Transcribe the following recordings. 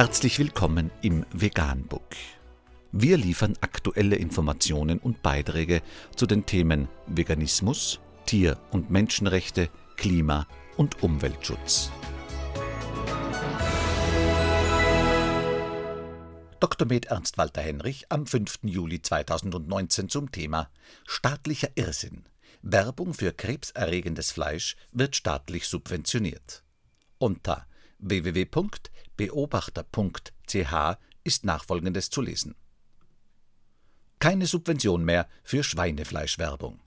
Herzlich willkommen im Veganbook. Wir liefern aktuelle Informationen und Beiträge zu den Themen Veganismus, Tier- und Menschenrechte, Klima- und Umweltschutz. Dr. Med Ernst Walter Henrich am 5. Juli 2019 zum Thema Staatlicher Irrsinn. Werbung für krebserregendes Fleisch wird staatlich subventioniert. Unter www.beobachter.ch ist nachfolgendes zu lesen. Keine Subvention mehr für Schweinefleischwerbung.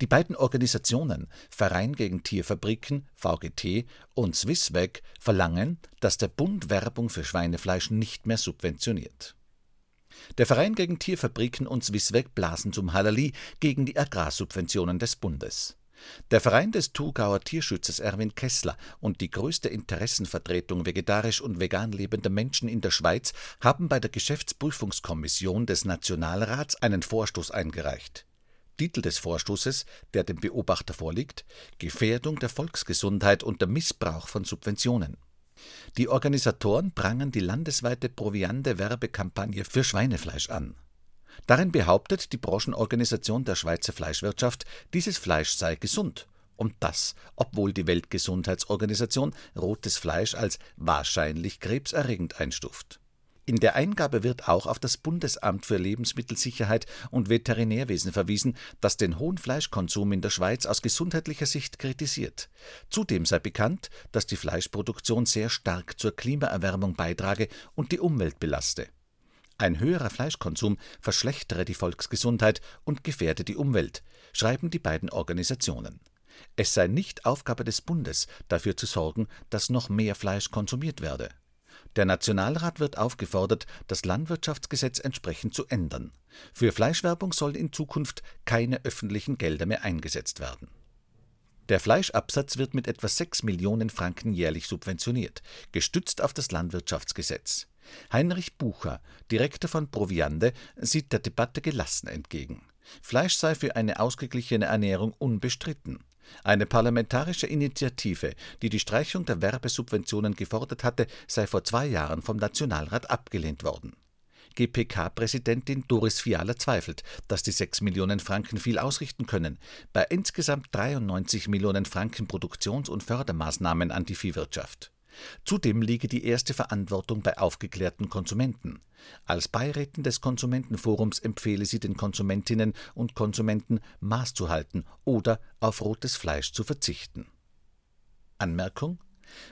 Die beiden Organisationen Verein gegen Tierfabriken VGT und Swissweg verlangen, dass der Bund Werbung für Schweinefleisch nicht mehr subventioniert. Der Verein gegen Tierfabriken und Swissweg blasen zum Halali gegen die Agrarsubventionen des Bundes. Der Verein des Thurgauer Tierschützers Erwin Kessler und die größte Interessenvertretung vegetarisch und vegan lebender Menschen in der Schweiz haben bei der Geschäftsprüfungskommission des Nationalrats einen Vorstoß eingereicht. Titel des Vorstoßes, der dem Beobachter vorliegt: Gefährdung der Volksgesundheit und der Missbrauch von Subventionen. Die Organisatoren prangern die landesweite Proviande-Werbekampagne für Schweinefleisch an. Darin behauptet die Branchenorganisation der Schweizer Fleischwirtschaft, dieses Fleisch sei gesund. Und das, obwohl die Weltgesundheitsorganisation rotes Fleisch als wahrscheinlich krebserregend einstuft. In der Eingabe wird auch auf das Bundesamt für Lebensmittelsicherheit und Veterinärwesen verwiesen, das den hohen Fleischkonsum in der Schweiz aus gesundheitlicher Sicht kritisiert. Zudem sei bekannt, dass die Fleischproduktion sehr stark zur Klimaerwärmung beitrage und die Umwelt belaste. Ein höherer Fleischkonsum verschlechtere die Volksgesundheit und gefährde die Umwelt, schreiben die beiden Organisationen. Es sei nicht Aufgabe des Bundes, dafür zu sorgen, dass noch mehr Fleisch konsumiert werde. Der Nationalrat wird aufgefordert, das Landwirtschaftsgesetz entsprechend zu ändern. Für Fleischwerbung sollen in Zukunft keine öffentlichen Gelder mehr eingesetzt werden. Der Fleischabsatz wird mit etwa 6 Millionen Franken jährlich subventioniert, gestützt auf das Landwirtschaftsgesetz. Heinrich Bucher, Direktor von Proviande, sieht der Debatte gelassen entgegen. Fleisch sei für eine ausgeglichene Ernährung unbestritten. Eine parlamentarische Initiative, die die Streichung der Werbesubventionen gefordert hatte, sei vor zwei Jahren vom Nationalrat abgelehnt worden. GPK-Präsidentin Doris Fiala zweifelt, dass die 6 Millionen Franken viel ausrichten können, bei insgesamt 93 Millionen Franken Produktions- und Fördermaßnahmen an die Viehwirtschaft. Zudem liege die erste Verantwortung bei aufgeklärten Konsumenten. Als Beirätin des Konsumentenforums empfehle sie den Konsumentinnen und Konsumenten, Maß zu halten oder auf rotes Fleisch zu verzichten. Anmerkung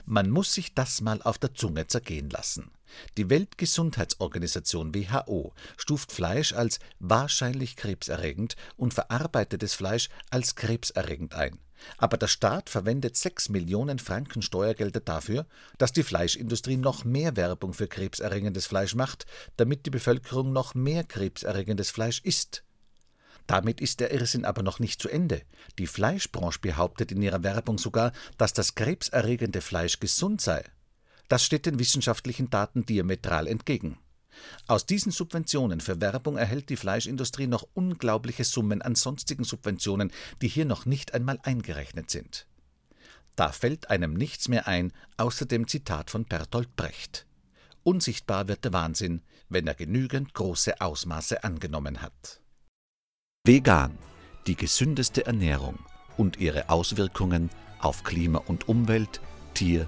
man muss sich das mal auf der Zunge zergehen lassen. Die Weltgesundheitsorganisation WHO stuft Fleisch als wahrscheinlich krebserregend und verarbeitetes Fleisch als krebserregend ein. Aber der Staat verwendet 6 Millionen Franken Steuergelder dafür, dass die Fleischindustrie noch mehr Werbung für krebserregendes Fleisch macht, damit die Bevölkerung noch mehr krebserregendes Fleisch isst. Damit ist der Irrsinn aber noch nicht zu Ende. Die Fleischbranche behauptet in ihrer Werbung sogar, dass das krebserregende Fleisch gesund sei. Das steht den wissenschaftlichen Daten diametral entgegen. Aus diesen Subventionen für Werbung erhält die Fleischindustrie noch unglaubliche Summen an sonstigen Subventionen, die hier noch nicht einmal eingerechnet sind. Da fällt einem nichts mehr ein, außer dem Zitat von Bertolt Brecht. Unsichtbar wird der Wahnsinn, wenn er genügend große Ausmaße angenommen hat. Vegan, die gesündeste Ernährung und ihre Auswirkungen auf Klima und Umwelt, Tier-